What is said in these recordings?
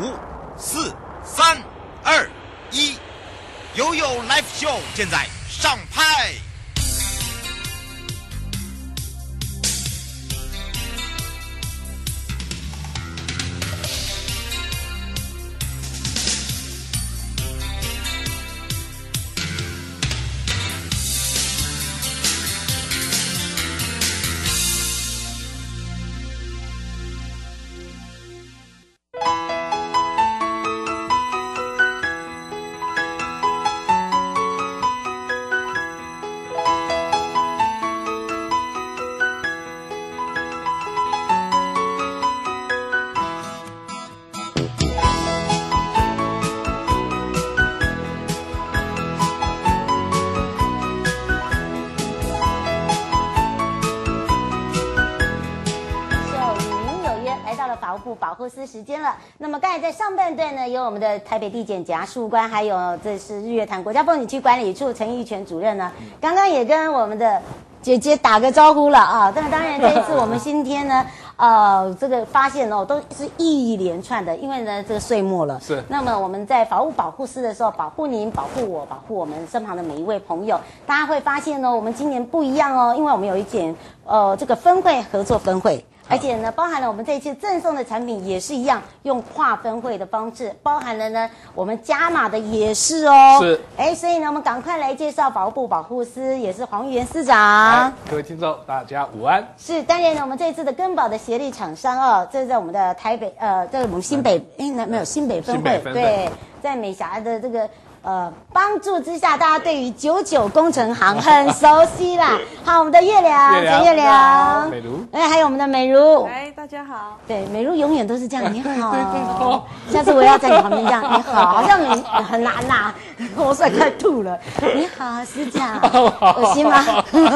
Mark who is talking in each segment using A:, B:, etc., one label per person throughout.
A: 五、四、三、二、一，悠悠 Live Show 现在上拍。
B: 保护司时间了。那么刚才在上半段呢，有我们的台北地检检察官，还有这是日月潭国家风景区管理处陈义全主任呢。刚刚也跟我们的姐姐打个招呼了啊。那当然这一次我们今天呢，呃，这个发现哦，都是一连串的，因为呢这个岁末了。
C: 是。那
B: 么我们在法务保护司的时候，保护您，保护我，保护我们身旁的每一位朋友。大家会发现哦，我们今年不一样哦，因为我们有一件呃这个分会合作分会。而且呢，包含了我们这一次赠送的产品也是一样，用跨分会的方式，包含了呢，我们加码的也是哦。
C: 是。
B: 哎，所以呢，我们赶快来介绍保护部保护司，也是黄玉元司长。
C: 各位听众，大家午安。
B: 是，当然呢，我们这一次的根宝的协力厂商哦，这是在我们的台北，呃，在我们新北，哎，那没有新北分会对，在美霞的这个。呃，帮助之下，大家对于九九工程行 很熟悉啦。好，我们的月亮，陈月亮，
C: 美如，
B: 哎，还有我们的美如，
D: 哎，大家好。
B: 对，美如永远都是这样，你好。下次我要在你旁边这样，你好，好像你很难呐，我快快吐了。你好，师长，恶心吗？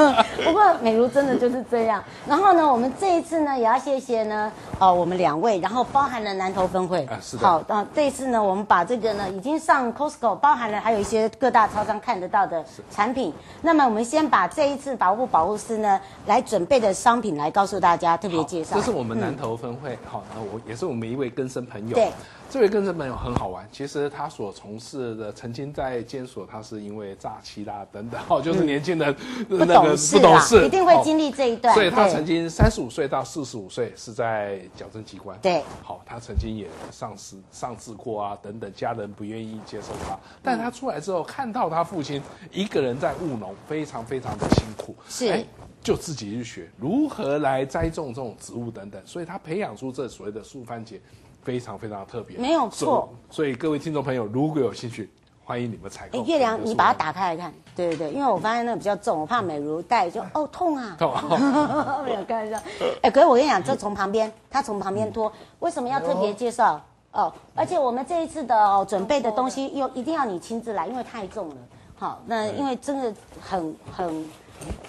B: 不过美如真的就是这样。然后呢，我们这一次呢，也要谢谢呢，哦，我们两位，然后包含了南投分会。
C: 啊，是的。
B: 好，那这一次呢，我们把这个呢，已经上 Costco 包。含了还有一些各大超商看得到的产品。那么我们先把这一次法务部保护师呢来准备的商品来告诉大家，特别介绍。
C: 这是我们南投分会，好、嗯，那我也是我们一位根生朋友。
B: 对。
C: 这位更生朋友很好玩，其实他所从事的曾经在监所，他是因为诈欺啦等等，哦，就是年轻人那个不懂事，
B: 一定会经历这一段。
C: 所以他曾经三十五岁到四十五岁是在矫正机关。
B: 对，
C: 好，他曾经也上司上市过啊等等，家人不愿意接受他，但他出来之后看到他父亲一个人在务农，非常非常的辛苦，
B: 是，
C: 就自己去学如何来栽种这种植物等等，所以他培养出这所谓的树番茄。非常非常特别，
B: 没有错。所，
C: 以各位听众朋友，如果有兴趣，欢迎你们采购。
B: 哎，月亮，你把它打开来看。对对对，因为我发现那个比较重，我怕美如带就哦痛啊。痛啊！没有开玩笑。哎，可是我跟你讲，这从旁边，他从旁边拖，为什么要特别介绍？哦，而且我们这一次的哦准备的东西，又一定要你亲自来，因为太重了。好，那因为真的很很。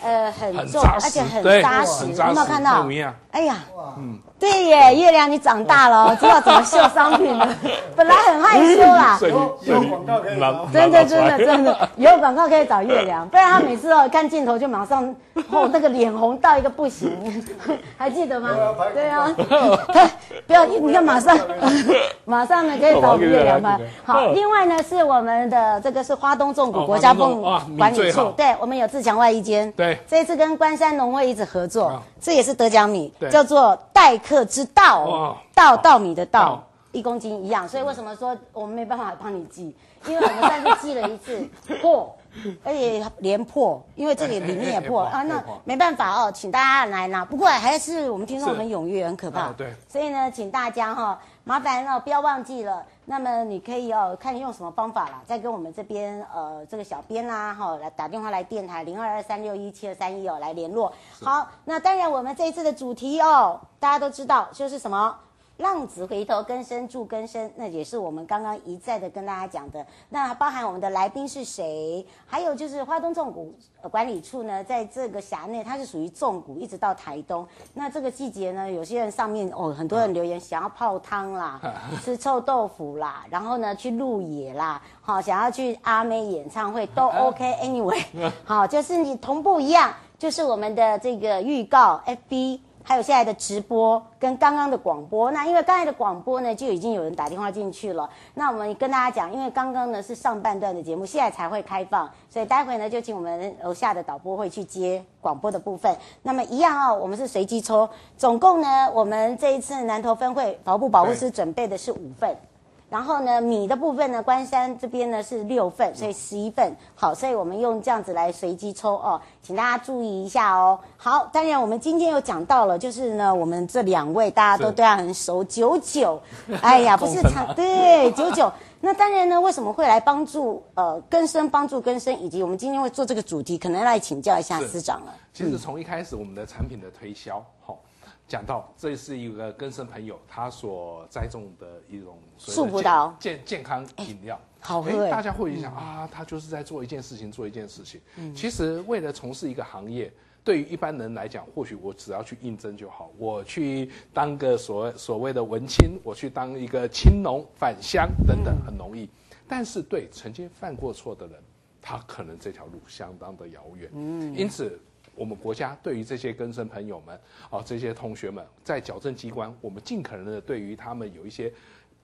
B: 呃，很重，而且很扎实，有没有看到？哎呀，嗯，对耶，月亮你长大了，知道怎么秀商品了。本来很害羞啦，
C: 有有广告可以，
B: 真的真的真的有广告可以找月亮，不然他每次哦看镜头就马上哦那个脸红到一个不行，还记得吗？对啊，不要你看马上马上呢可以找月亮吗？好，另外呢是我们的这个是花东纵谷国家风管理处，对我们有自强外衣间。
C: 对，
B: 这一次跟关山农会一直合作，哦、这也是得奖米，叫做待客之道，哦、稻稻米的稻，哦、一公斤一样。所以为什么说我们没办法帮你寄？因为我们上次寄了一次 破，而且连破，因为这里里面也破啊，那没办法哦，请大家来拿。不过还是我们听众很踊跃，很可怕。
C: 对，
B: 所以呢，请大家哈、哦，麻烦哦，不要忘记了。那么你可以哦，看你用什么方法啦，再跟我们这边呃这个小编啦哈来打电话来电台零二二三六一七二三一哦来联络。好，那当然我们这一次的主题哦，大家都知道就是什么。浪子回头，更生助更生，那也是我们刚刚一再的跟大家讲的。那包含我们的来宾是谁？还有就是花东纵谷管理处呢，在这个辖内，它是属于纵谷，一直到台东。那这个季节呢，有些人上面哦，很多人留言想要泡汤啦，吃臭豆腐啦，然后呢去露野啦，好，想要去阿妹演唱会都 OK。Anyway，好，就是你同步一样，就是我们的这个预告 FB。还有现在的直播跟刚刚的广播。那因为刚才的广播呢，就已经有人打电话进去了。那我们跟大家讲，因为刚刚呢是上半段的节目，现在才会开放，所以待会呢就请我们楼下的导播会去接广播的部分。那么一样哦，我们是随机抽，总共呢，我们这一次南投分会保护保护师准备的是五份。然后呢，米的部分呢，关山这边呢是六份，所以十一份。好，所以我们用这样子来随机抽哦，请大家注意一下哦。好，当然我们今天又讲到了，就是呢，我们这两位大家都对他很熟，九九，哎呀，不是长，对，九九。那当然呢，为什么会来帮助呃根生帮助根生，以及我们今天会做这个主题，可能来请教一下司长了。
C: 其实从一开始我们的产品的推销，好、嗯。讲到这是一个根生朋友他所栽种的一种
B: 树葡萄
C: 健健康饮料，欸、
B: 好喝、欸。
C: 大家会想、嗯、啊，他就是在做一件事情，做一件事情。嗯，其实为了从事一个行业，对于一般人来讲，或许我只要去应征就好，我去当个所谓所谓的文青，我去当一个青农返乡等等，很容易。嗯、但是对曾经犯过错的人，他可能这条路相当的遥远。嗯，因此。我们国家对于这些更生朋友们，哦，这些同学们，在矫正机关，我们尽可能的对于他们有一些，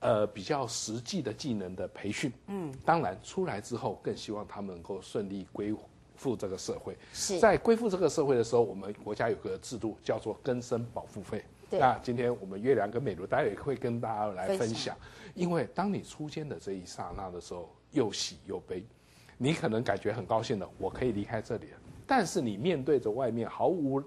C: 呃，比较实际的技能的培训。嗯，当然出来之后，更希望他们能够顺利归附这个社会。是在归附这个社会的时候，我们国家有个制度叫做更生保护费。对。那今天我们月亮跟美如，待会也会跟大家来分享。因为当你出监的这一刹那的时候，又喜又悲，你可能感觉很高兴的，我可以离开这里了。但是你面对着外面毫无，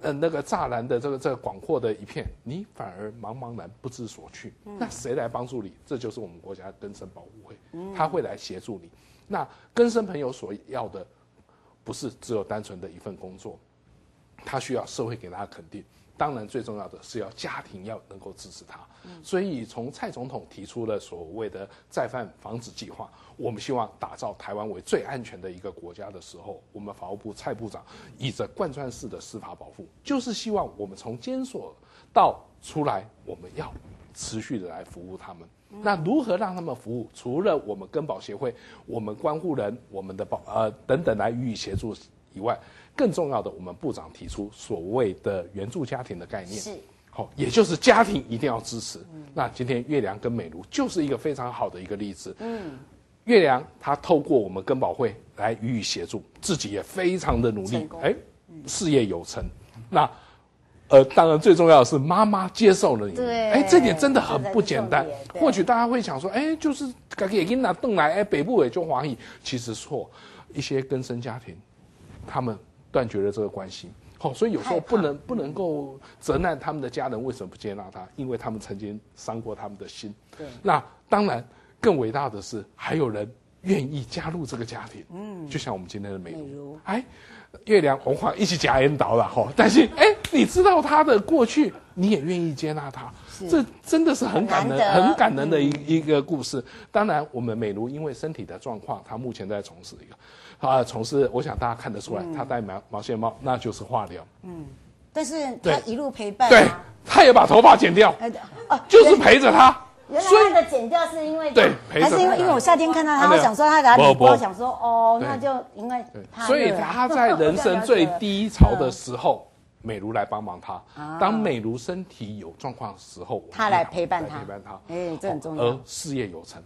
C: 呃，那个栅栏的这个这个广阔的一片，你反而茫茫然不知所去。嗯、那谁来帮助你？这就是我们国家根生保护会，嗯、他会来协助你。那根生朋友所要的，不是只有单纯的一份工作，他需要社会给他肯定。当然，最重要的是要家庭要能够支持他。所以，从蔡总统提出了所谓的再犯防止计划，我们希望打造台湾为最安全的一个国家的时候，我们法务部蔡部长以着贯穿式的司法保护，就是希望我们从监所到出来，我们要持续的来服务他们。那如何让他们服务？除了我们根保协会、我们关护人、我们的保呃等等来予以协助以外。更重要的，我们部长提出所谓的援助家庭的概念，是好，也就是家庭一定要支持。嗯、那今天月亮跟美如就是一个非常好的一个例子。嗯，月亮他透过我们根保会来予以协助，自己也非常的努力，哎，事业有成。那呃，当然最重要的是妈妈接受了你，对，哎，这点真的很不简单。或许大家会想说，哎，就是给给拿邓来，哎，北部也就华裔，其实错，一些根生家庭，他们。断绝了这个关系，好，所以有时候不能不能够责难他们的家人为什么不接纳他，因为他们曾经伤过他们的心。对，那当然更伟大的是还有人愿意加入这个家庭。嗯，就像我们今天的美如，哎，月亮文化一起夹引导了哈，但是哎，你知道他的过去，你也愿意接纳他，这真的是很感人、很感人的一一个故事。当然，我们美如因为身体的状况，她目前在从事一个。啊，从事，我想大家看得出来，嗯、他戴毛毛线帽，那就是化疗。嗯，但是他一路陪伴、啊，对，他也把头发剪掉，哦，就是陪着他。原来他的剪掉是因为对，还是因为因为我夏天看到他，我想说他给他理，我想说哦，那就因为他。所以他在人生最低潮的时候，美如来帮忙他。当美如身体有状况的时候，他来陪伴他，陪伴他。哎，这很重要。而事业有成。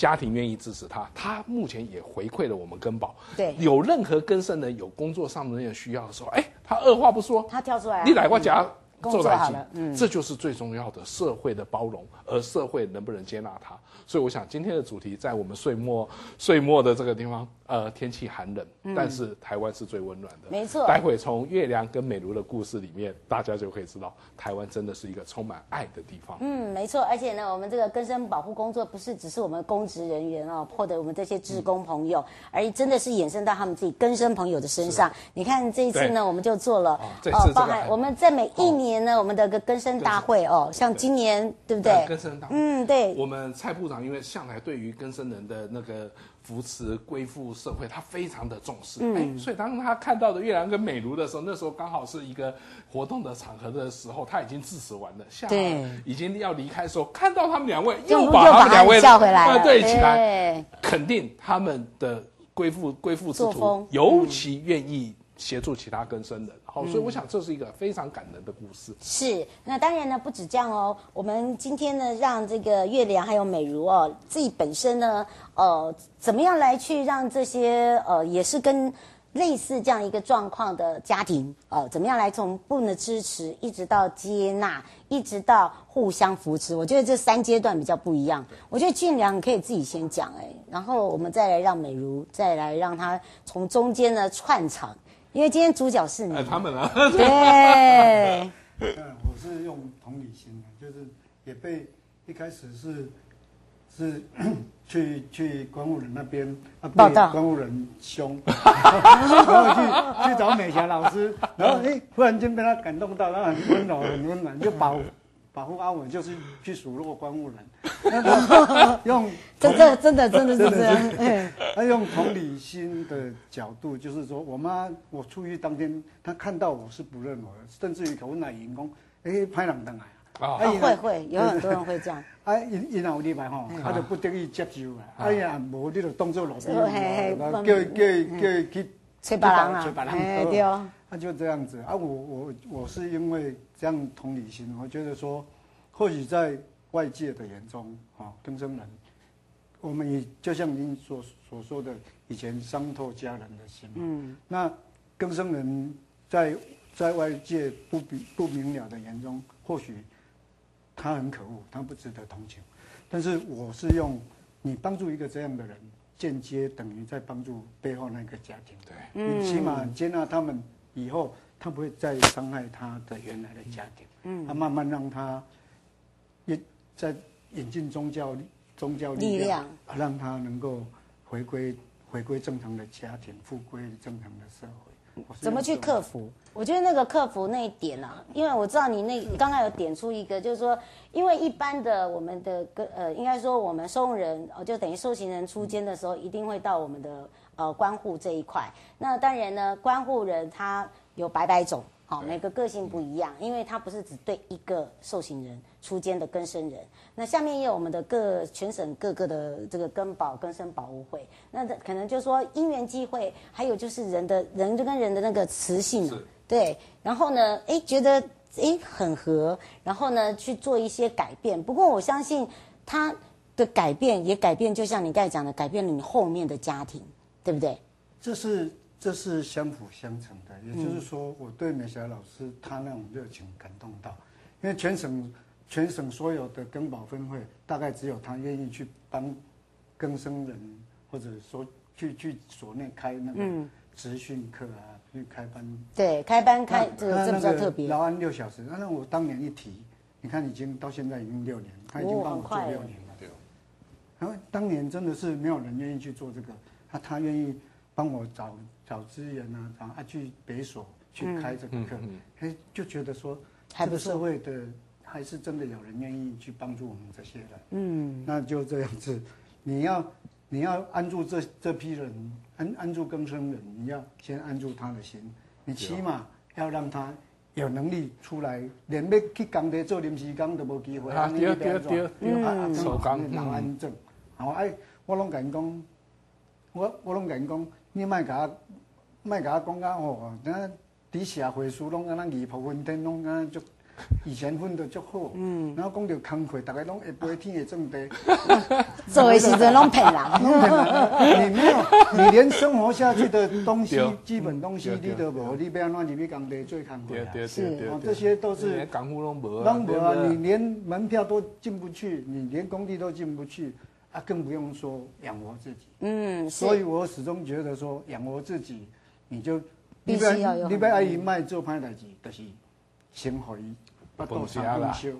C: 家庭愿意支持他，他目前也回馈了我们根宝。对，有任何根生人有工作上的那个需要的时候，哎，他二话不说，他跳出来，你来我家做在一起，嗯，这就是最重要的社会的包容，而社会能不能接纳他？所以我想今天的主题在我们岁末岁末的这个地方。呃，天气寒冷，但是台湾是最温暖的。没错。待会从月亮跟美如的故事里面，大家就可以知道，台湾真的是一个充满爱的地方。嗯，没错。而且呢，我们这个更生保护工作不是只是我们公职人员哦，或者我们这些职工朋友，而真的是衍生到他们自己更生朋友的身上。你看这一次呢，我们就做了哦，包含我们在每一年呢，我们的个更生大会哦，像今年对不对？更生大会。嗯，对。我们蔡部长因为向来对于更生人的那个。扶持归附社会，他非常的重视。嗯、欸，所以当他看到的月亮跟美如的时候，那时候刚好是一个活动的场合的时候，他已经致辞完了，下已经要离开的时候，看到他们两位又把他们两位叫回来，对起来，肯定他们的归附归附之徒，尤其愿意协助其他更生人。好，所以我想这是一个非常感人的故事。
B: 是，那当然呢，不止这样哦。我们今天呢，让这个月亮还有美如哦，自己本身呢，呃，怎么样来去让这些呃，也是跟类似这样一个状况的家庭，呃，怎么样来从不能支持，一直到接纳，一直到互相扶持。我觉得这三阶段比较不一样。我觉得俊良你可以自己先讲哎，然后我们再来让美如再来让他从中间呢串场。因为今天主角是你，
C: 哎，他们啊，
B: 对，
D: 我是用同理心的，就是也被一开始是是 去去关务人那边啊，被关务人凶，然后去去找美霞老师，然后哎，忽然间被他感动到，然后很温柔很温暖，就保保护阿文，就是去数落关务人，用。
B: 真的真的真的是这样，
D: 他用同理心的角度，就是说我妈我出狱当天，她看到我是不认我的，甚至于口问来员工，哎，派人登来
B: 啊，会会有很多人会这样，
D: 啊，因因后礼拜吼，他就不得已接受啊，哎呀，无你就当做路边，叫叫叫去
B: 找别人啊，
D: 找别人对，他就这样子。啊，我我我是因为这样同理心，我觉得说，或许在外界的眼中，啊，更生人。我们也就像您所所说的，以前伤透家人的心嘛。嗯。那更生人在在外界不比不明了的眼中，或许他很可恶，他不值得同情。但是我是用你帮助一个这样的人，间接等于在帮助背后那个家庭。对。你起码接纳他们以后，他不会再伤害他的原来的家庭。嗯。他慢慢让他也在引进宗教。宗教力量，让他能够回归回归正常的家庭，复归正常的社会。
B: 怎么去克服？我觉得那个克服那一点啊，因为我知道你那刚刚有点出一个，就是说，因为一般的我们的呃，应该说我们收容人哦，就等于受刑人出监的时候，一定会到我们的呃关护这一块。那当然呢，关护人他有百百种。好，每个个性不一样，因为他不是只对一个受刑人出监的更生人。那下面也有我们的各全省各个的这个根保根生保护会。那可能就是说因缘际会，还有就是人的人就跟人的那个磁性，对。然后呢，哎，觉得哎很合，然后呢去做一些改变。不过我相信他的改变也改变，就像你刚才讲的，改变了你后面的家庭，对不对？
D: 这是。这是相辅相成的，也就是说，我对美霞老师她那种热情感动到，因为全省全省所有的根保分会，大概只有她愿意去帮更生人，或者说去去所内开那个职训课啊，去开班。
B: 对，开班开这个这比较特别。
D: 劳安六小时，那我当年一提，你看已经到现在已经六年，他已经帮我做六年了。对。然后当年真的是没有人愿意去做这个，他他愿意帮我找。找资源啊，然后啊去北所去开这个课，哎，就觉得说这个社会的还是真的有人愿意去帮助我们这些人。嗯，那就这样子，你要你要安住这这批人，安安住更生人，你要先安住他的心，你起码要让他有能力出来，连要去工地做临时工都没机会。啊，对对对，嗯，手工劳安正，好哎，我拢跟你讲，我我拢跟你讲，你卖甲。卖甲讲甲吼，那底下会书拢安那二铺分天拢安就以前混的足好，嗯，然后讲到工课，大家拢会背天的种地，
B: 做的时阵拢骗人，
D: 你没有，你连生活下去的东西，基本东西你都无，你要安怎入去工地做工课啊？是，这些都是
C: 港沪拢无，
D: 拢无啊！你连门票都进不去，你连工地都进不去，啊，更不用说养活自己。嗯，所以我始终觉得说养活自己。你就你不要你不要阿姨卖做歹代志，就是先互伊不多伤不休，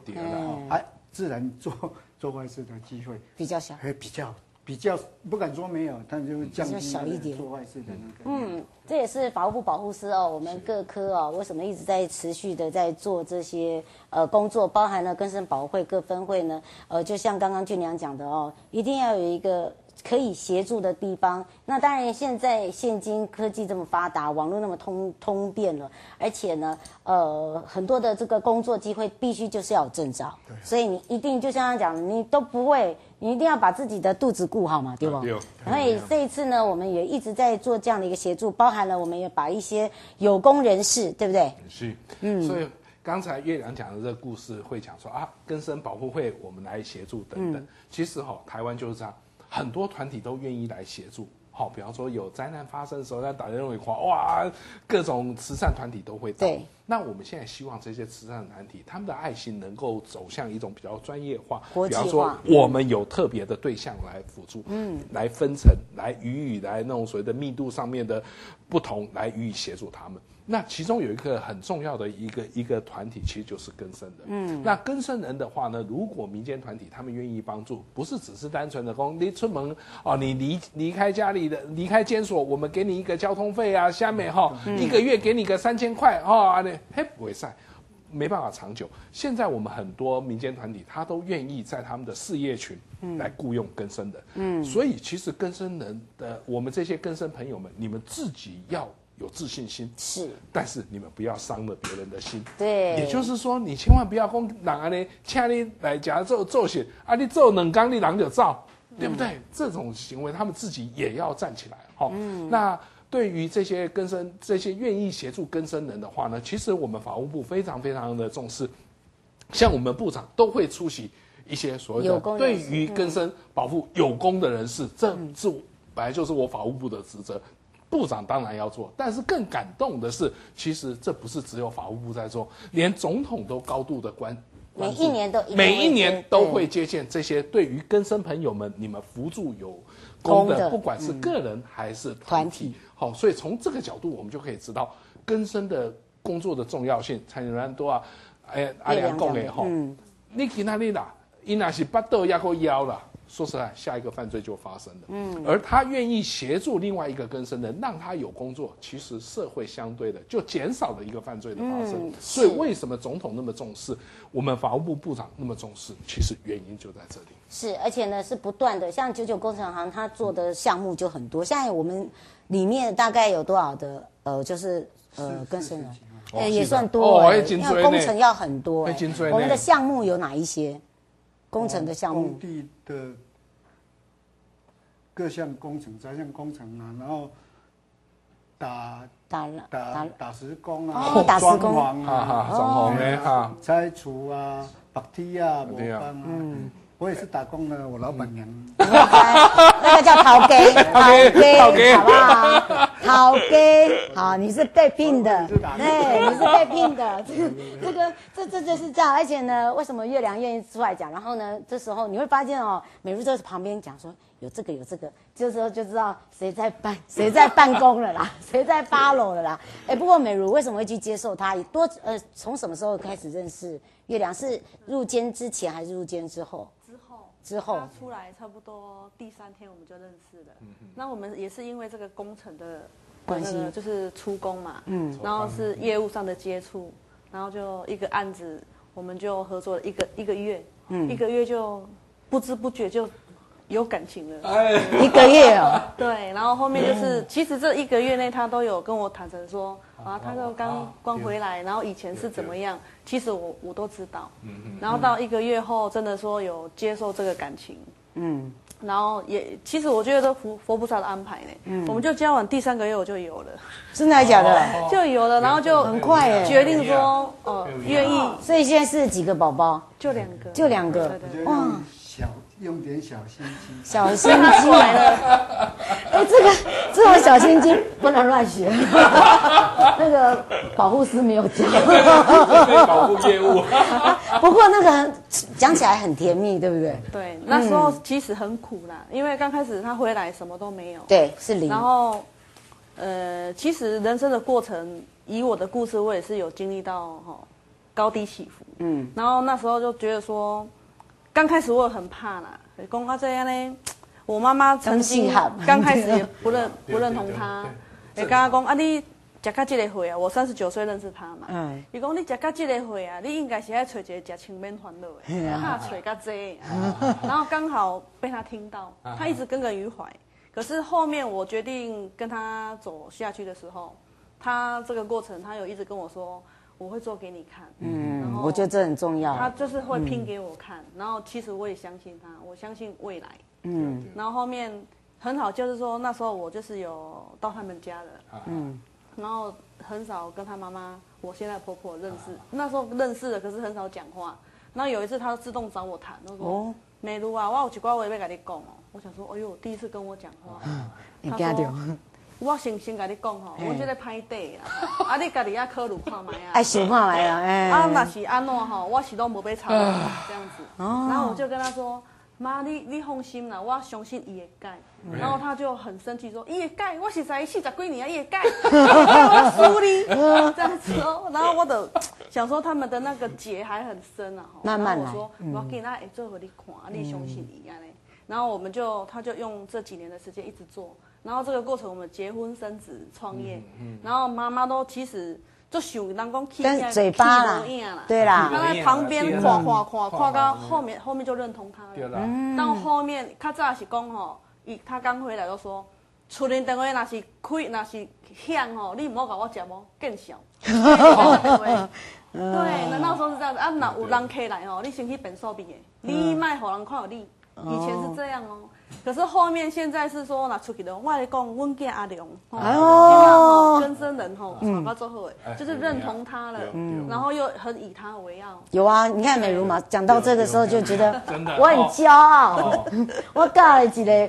D: 哎，自然做 做坏事的机会
B: 比较小，
D: 还比较比较不敢说没有，但就降低小一点做坏事的那个。
B: 嗯，这也是法务部保护司哦，我们各科哦，为什么一直在持续的在做这些呃工作，包含了更生保护会各分会呢？呃，就像刚刚俊良讲的哦，一定要有一个。可以协助的地方。那当然，现在现今科技这么发达，网络那么通通便了，而且呢，呃，很多的这个工作机会必须就是要有证照，对所以你一定就像他讲的，你都不会，你一定要把自己的肚子顾好嘛，对不？对。所以这一次呢，我们也一直在做这样的一个协助，包含了我们也把一些有功人士，对不对？
C: 是，嗯，所以。刚才月亮讲的这个故事，会讲说啊，根生保护会我们来协助等等。嗯、其实哈、哦，台湾就是这样，很多团体都愿意来协助。好、哦，比方说有灾难发生的时候，在打电话哇，各种慈善团体都会到。对。那我们现在希望这些慈善团体，他们的爱心能够走向一种比较专业化。比方说，我们有特别的对象来辅助，嗯，来分层，来予以来那种所谓的密度上面的不同，来予以协助他们。那其中有一个很重要的一个一个团体，其实就是更生人。嗯，那更生人的话呢，如果民间团体他们愿意帮助，不是只是单纯的说你出门哦，你离离开家里的离开监所，我们给你一个交通费啊，下面哈一个月给你个三千块哦，那嘿不会晒，没办法长久。现在我们很多民间团体，他都愿意在他们的事业群来雇佣更生人。嗯，所以其实更生人的我们这些更生朋友们，你们自己要。有自信心。是，但是你们不要伤了别人的心。对，也就是说，你千万不要讲人啊呢，请你来家做做些啊，你做两工，你人就造，对不对？嗯、这种行为，他们自己也要站起来。好，嗯、那对于这些更生、这些愿意协助更生人的话呢，其实我们法务部非常非常的重视，像我们部长都会出席一些所谓的对于更生保护有功的人士，嗯、这是本来就是我法务部的职责。部长当然要做，但是更感动的是，其实这不是只有法务部在做，连总统都高度的关，
B: 每一年都
C: 每一年都会接见这些对于根生朋友们，你们扶助有功的，的不管是个人还是团体，好，所以从这个角度，我们就可以知道根生的工作的重要性。蔡英文多啊，哎，阿良讲的哈，你去哪里啦？伊那是巴豆压过腰了。说实在，下一个犯罪就发生了。嗯，而他愿意协助另外一个更生人，让他有工作，其实社会相对的就减少了一个犯罪的发生。嗯、所以为什么总统那么重视，我们法务部部长那么重视？其实原因就在这里。
B: 是，而且呢是不断的，像九九工程行他做的项目就很多。现在我们里面大概有多少的呃，就是呃更生人，哎、欸、也算多、欸，因为工程要很多、欸。我们的项目有哪一些？工程的项目，
D: 工地的各项工程，这项工程啊，然后打打打打石工啊，装潢啊，装潢啊，拆除啊，白梯啊，磨钢啊，嗯。我也是打工的，我老板娘。
B: 那个叫陶给，陶给，好不好？陶给，好，你是被聘的，对，你是被聘的。这个，这个，这这就是这样。而且呢，为什么月亮愿意出来讲？然后呢，这时候你会发现哦，美如在旁边讲说有这个有这个，这时候就知道谁在办 谁在办公了啦，谁在八楼了啦。哎，不过美如为什么会去接受他？多呃，从什么时候开始认识月亮？是入监之前还是入监之后？之后。
E: 他出来差不多第三天我们就认识了，那我们也是因为这个工程的关系，就是出工嘛，嗯，然后是业务上的接触，然后就一个案子，我们就合作了一个一个月，嗯，一个月就不知不觉就有感情了，哎，
B: 一个月哦，
E: 对，然后后面就是其实这一个月内他都有跟我坦诚说。啊，他就刚刚回来，然后以前是怎么样？其实我我都知道。嗯嗯。然后到一个月后，真的说有接受这个感情。嗯。然后也，其实我觉得都佛佛菩萨的安排呢。嗯。我们就交往第三个月我就有了。
B: 真的还假的？
E: 就有了，然后就
B: 很快哎，
E: 决定说，哦，愿意。
B: 所以现在是几个宝宝？
E: 就两个。
B: 就两个。
D: 哇。小。用点小心机，
B: 小心机来了。哎，这个这种小心机不能乱学。那个保护师没有教。
C: 保护业务。
B: 不过那个讲起来很甜蜜，对不对？
E: 对，那时候其实很苦啦，因为刚开始他回来什么都没有。
B: 对，是零。
E: 然后，呃，其实人生的过程，以我的故事，我也是有经历到哈高低起伏。嗯。然后那时候就觉得说。刚开始我很怕啦，讲到这样呢，我妈妈曾经刚开始也不认不认同他，也跟他讲啊，你食到这个岁啊，我三十九岁认识他嘛。
B: 嗯。
E: 伊讲你食到这个岁啊，你应该是爱找一个食清免烦恼的，怕找较济。然后刚好被他听到，他一直耿耿于怀。可是后面我决定跟他走下去的时候，他这个过程他有一直跟我说，我会做给你看。
B: 嗯，我觉得这很重要。
E: 他就是会拼给我看，然后其实我也相信他，我相信未来。嗯。然后后面很好，就是说那时候我就是有到他们家的。嗯。然后很少跟他妈妈，我现在婆婆认识，那时候认识的，可是很少讲话。然后有一次，他自动找我谈，他说：“哦、美如啊，我有一句话要跟你讲哦。”我想说：“哎呦，第一次跟我讲话。嗯”他说：“我先先跟你讲吼，我觉得歹地啊，啊你家己要考虑看买啊。”爱想看买啊，哎。啊，那是安怎哈？我是都无被吵这样子。然后我就跟他说。妈，你你放心啦，我相信伊会改。然后他就很生气说：“伊会改，我是在四十几年啊，伊会改，我输你这样子哦。”然后我的想说他们的那个结还很深啊。
B: 慢慢来。
E: 我说：“我给他做给你看，你相信伊安尼。”然后我们就他就用这几年的时间一直做。然后这个过程我们结婚生子创业，然后妈妈都其实。就想人讲气，
B: 但嘴巴啦，对啦，
E: 他在旁边夸夸夸夸到后面，后面就认同他了。嗯，到后面他早是讲吼，伊他刚回来就说，厝里电话若是开，若是响吼，你唔好甲我接哦，更小。对，那那时候是这样子啊，那有人客来吼，你先去变数比的，你卖互人看到你，以前是这样哦。可是后面现在是说拿出去的，我来讲，阮家阿良，哦，跟生人吼，传到最后诶，就是认同他了，然后又很以他为傲。
B: 有啊，你看美如嘛，讲到这个时候就觉得我很骄傲，我嫁了几个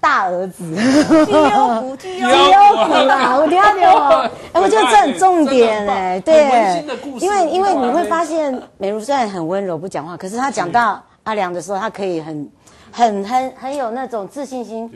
B: 大儿子，
E: 绩优股，绩
B: 优股啦，我听到？哎，我觉得这很重点哎，对，因为因为你会发现美如虽然很温柔不讲话，可是他讲到阿良的时候，他可以很。很很很有那种自信心，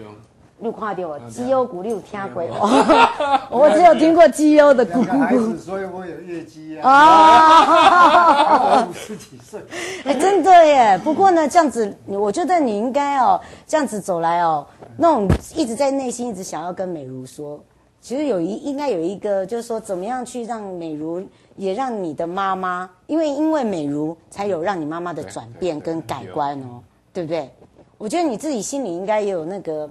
B: 你有看到我绩优股，你有听过？我只有听过绩优的股股，
D: 所以我有业绩啊。五十几岁，
B: 哎，真的耶。不过呢，这样子，我觉得你应该哦，这样子走来哦，那种一直在内心一直想要跟美如说，其实有一应该有一个，就是说怎么样去让美如也让你的妈妈，因为因为美如才有让你妈妈的转变跟改观哦，对不对？我觉得你自己心里应该也有那个，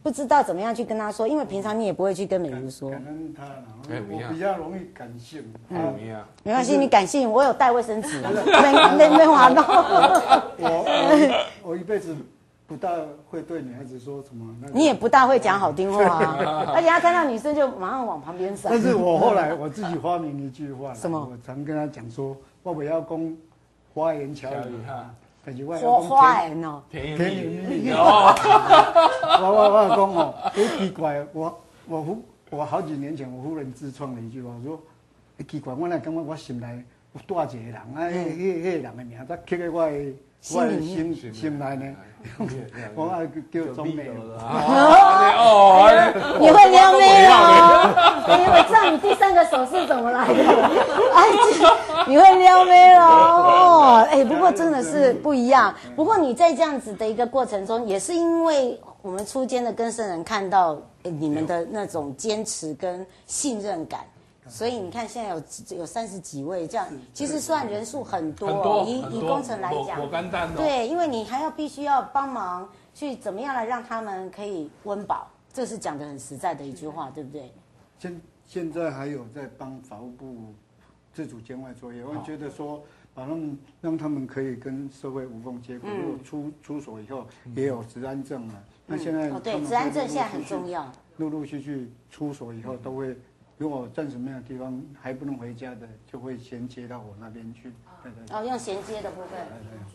B: 不知道怎么样去跟他说，因为平常你也不会去跟美如说。
D: 感恩他，我比较容易感性。
B: 嗯，没关系，你感性，我有带卫生纸，没没没滑到。
D: 我我一辈子不大会对女孩子说什么，
B: 你也不大会讲好听话啊，而且他看到女生就马上往旁边闪。
D: 但是我后来我自己发明一句话，
B: 什么？
D: 我常跟他讲说，我不要讲花言巧语哈。
B: 花花言哦，
D: 甜言蜜语哦。我我我讲哦，好奇怪，我我夫我好几年前我夫人自创了一句话，说，奇怪，我来感觉我心内有带一个人，啊，迄迄迄个人的名，字刻在我的我的心心来呢。我爱叫钟美
B: 哦，你会撩妹哦？你我知道你第三个手是怎么来的？哎，你会撩妹哦？哎，不过真的是不一样。不过你在这样子的一个过程中，也是因为我们初间的更生人看到你们的那种坚持跟信任感。所以你看，现在有有三十几位这样，其实算人数很多。很多。以以工程来讲，对，因为你还要必须要帮忙去怎么样来让他们可以温饱，这是讲的很实在的一句话，对不对？
D: 现现在还有在帮法务部自主监外作业，我觉得说把他们让他们可以跟社会无缝接轨。如果出出所以后也有职安证了，那现在
B: 哦对，职安证现在很重要。
D: 陆陆续续出所以后都会。如果暂时没有地方还不能回家的，就会衔接到我那边去。对对。
B: 哦，要衔接的部分。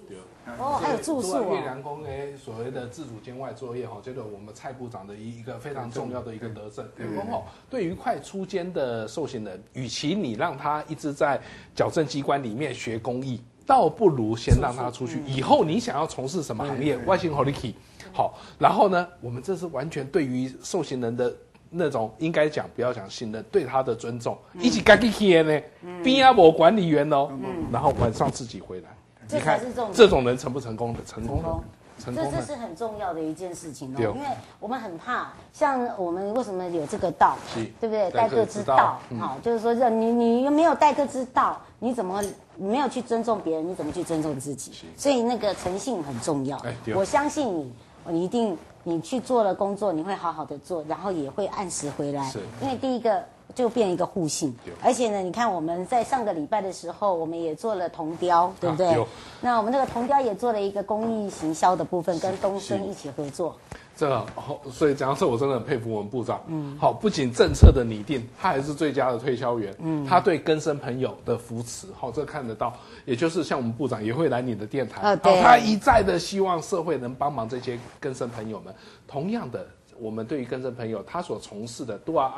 C: 对。
B: 哦，还有住宿哦。
C: 月亮宫诶，所谓的自主监外作业哈，这个我们蔡部长的一一个非常重要的一个德政。对。工哦，对于快出监的受刑人，与其你让他一直在矫正机关里面学公益，倒不如先让他出去。以后你想要从事什么行业，外星 h o l i k y 好。然后呢，我们这是完全对于受刑人的。那种应该讲不要讲信任，对他的尊重，一起干起去呢，边啊我管理员哦，然后晚上自己回来，你看这种人成不成功的？成功的，成功。
B: 这这是很重要的一件事情哦，因为我们很怕，像我们为什么有这个道，
C: 是。
B: 对不对？
C: 待客
B: 之道，好，就是说，这你你没有待客之道，你怎么没有去尊重别人？你怎么去尊重自己？所以那个诚信很重要。
C: 哎。
B: 我相信你，你一定你去做了工作，你会好好的做，然后也会按时回来。
C: 是
B: 因为第一个。就变一个互信
C: 对，
B: 而且呢，你看我们在上个礼拜的时候，我们也做了铜雕，对不对？
C: 啊、
B: 那我们那个铜雕也做了一个公益行销的部分，跟东升一起合作。
C: 这好，所以讲到这，我真的很佩服我们部长。嗯，好，不仅政策的拟定，他还是最佳的推销员。嗯，他对更生朋友的扶持，好，这看得到。也就是像我们部长也会来你的电台，
B: 啊，对，
C: 他一再的希望社会能帮忙这些更生朋友们。同样的，我们对于更生朋友，他所从事的都要。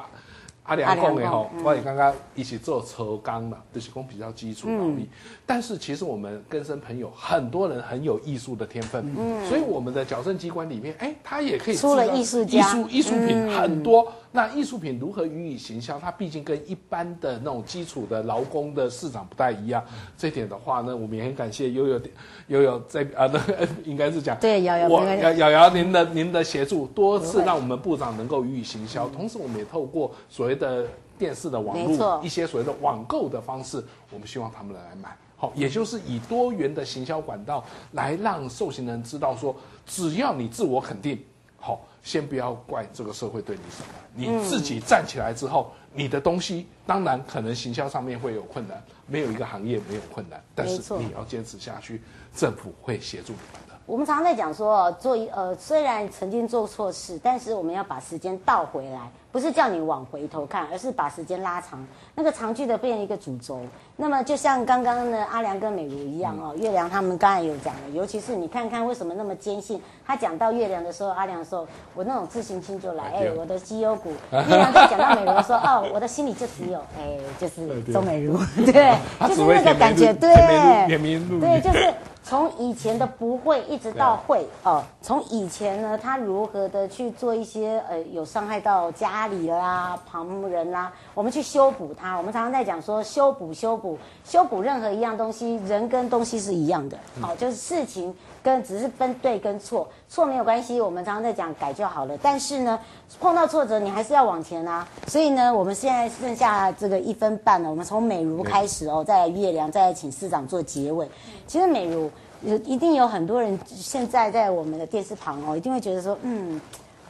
C: 阿良讲的吼，我也刚刚一起做车钢嘛，就是工比较基础能力。嗯、但是其实我们跟生朋友很多人很有艺术的天分，嗯，所以我们的矫正机关里面，哎，他也可以
B: 出了艺术家，
C: 艺术艺术品很多。嗯、那艺术品如何予以行销？它毕竟跟一般的那种基础的劳工的市场不太一样。这点的话呢，我们也很感谢悠悠悠悠在啊，那应该是讲
B: 对瑶瑶，
C: 我瑶瑶瑶您的您的协助，多次让我们部长能够予以行销。同时，我们也透过所谓的电视的网络，一些所谓的网购的方式，我们希望他们来买，好，也就是以多元的行销管道来让受刑人知道说，只要你自我肯定，好，先不要怪这个社会对你什么，你自己站起来之后，你的东西当然可能行销上面会有困难，没有一个行业没有困难，但是你要坚持下去，政府会协助你们。
B: 我们常常在讲说，做一呃，虽然曾经做错事，但是我们要把时间倒回来，不是叫你往回头看，而是把时间拉长，那个长距的变一个主轴。那么就像刚刚呢阿良跟美如一样哦，月亮他们刚才有讲了，尤其是你看看为什么那么坚信。他讲到月亮的时候，阿良说，我那种自信心就来，哎，我的绩优股。月亮在讲到美如说，哦，我的心里就只有，哎，就 是周美如，对，就是那个感觉，对，对，就是。从以前的不会一直到会哦，从以前呢，他如何的去做一些呃有伤害到家里啦、旁人啦，我们去修补它。我们常常在讲说修补、修补、修补任何一样东西，人跟东西是一样的，好，就是事情跟只是分对跟错，错没有关系，我们常常在讲改就好了。但是呢，碰到挫折你还是要往前啊。所以呢，我们现在剩下这个一分半了，我们从美如开始哦，再来月亮，再来请市长做结尾。其实美如。有一定有很多人现在在我们的电视旁哦，一定会觉得说，嗯，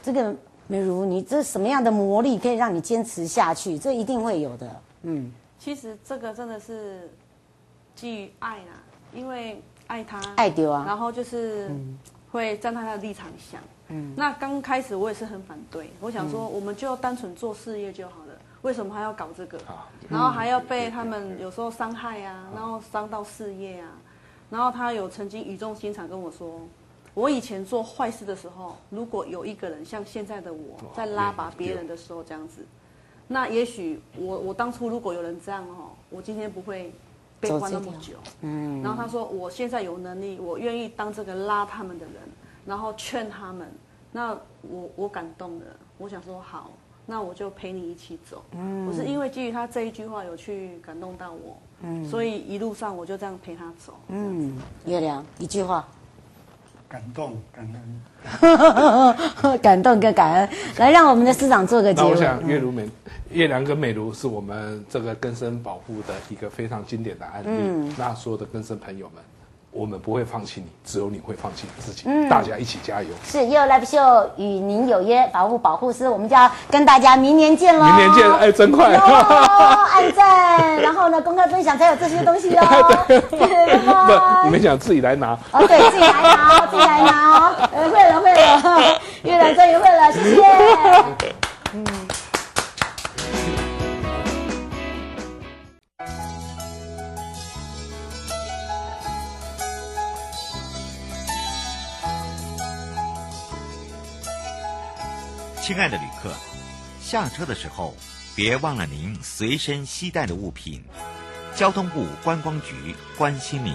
B: 这个美如你这什么样的魔力可以让你坚持下去？这一定会有的，嗯。
E: 其实这个真的是基于爱啦，因为爱他，
B: 爱丢啊，
E: 然后就是会站在他的立场想。嗯。那刚开始我也是很反对，我想说我们就单纯做事业就好了，为什么还要搞这个？然后还要被他们有时候伤害啊，然后伤到事业啊。然后他有曾经语重心长跟我说，我以前做坏事的时候，如果有一个人像现在的我在拉拔别人的时候这样子，那也许我我当初如果有人这样哦，我今天不会被关那么久。嗯。然后他说，我现在有能力，我愿意当这个拉他们的人，然后劝他们。那我我感动了，我想说好，那我就陪你一起走。嗯。我是因为基于他这一句话有去感动到我。嗯，所以一路上我就这样陪他走。嗯，
B: 月亮一句话，
D: 感动感恩，
B: 感动跟感恩，来让我们的司长做个结尾。
C: 那我想月如美、月亮跟美如是我们这个根生保护的一个非常经典的案例。嗯，那所有的根生朋友们。我们不会放弃你，只有你会放弃你自己。嗯，大家一起加油。
B: 是悠悠 Live Show 与您有约，保护保护师，我们就要跟大家明年见喽。
C: 明年见，哎，真快。
B: 哟，按赞，然后呢，公开分享才有这些东西哦。对，不，
C: 你们想自己来拿？
B: 哦，对，自己来拿，自己来拿哦。呃，会了，会了，月亮终于会了，谢谢。嗯。
A: 亲爱的旅客，下车的时候别忘了您随身携带的物品。交通部观光局关心您。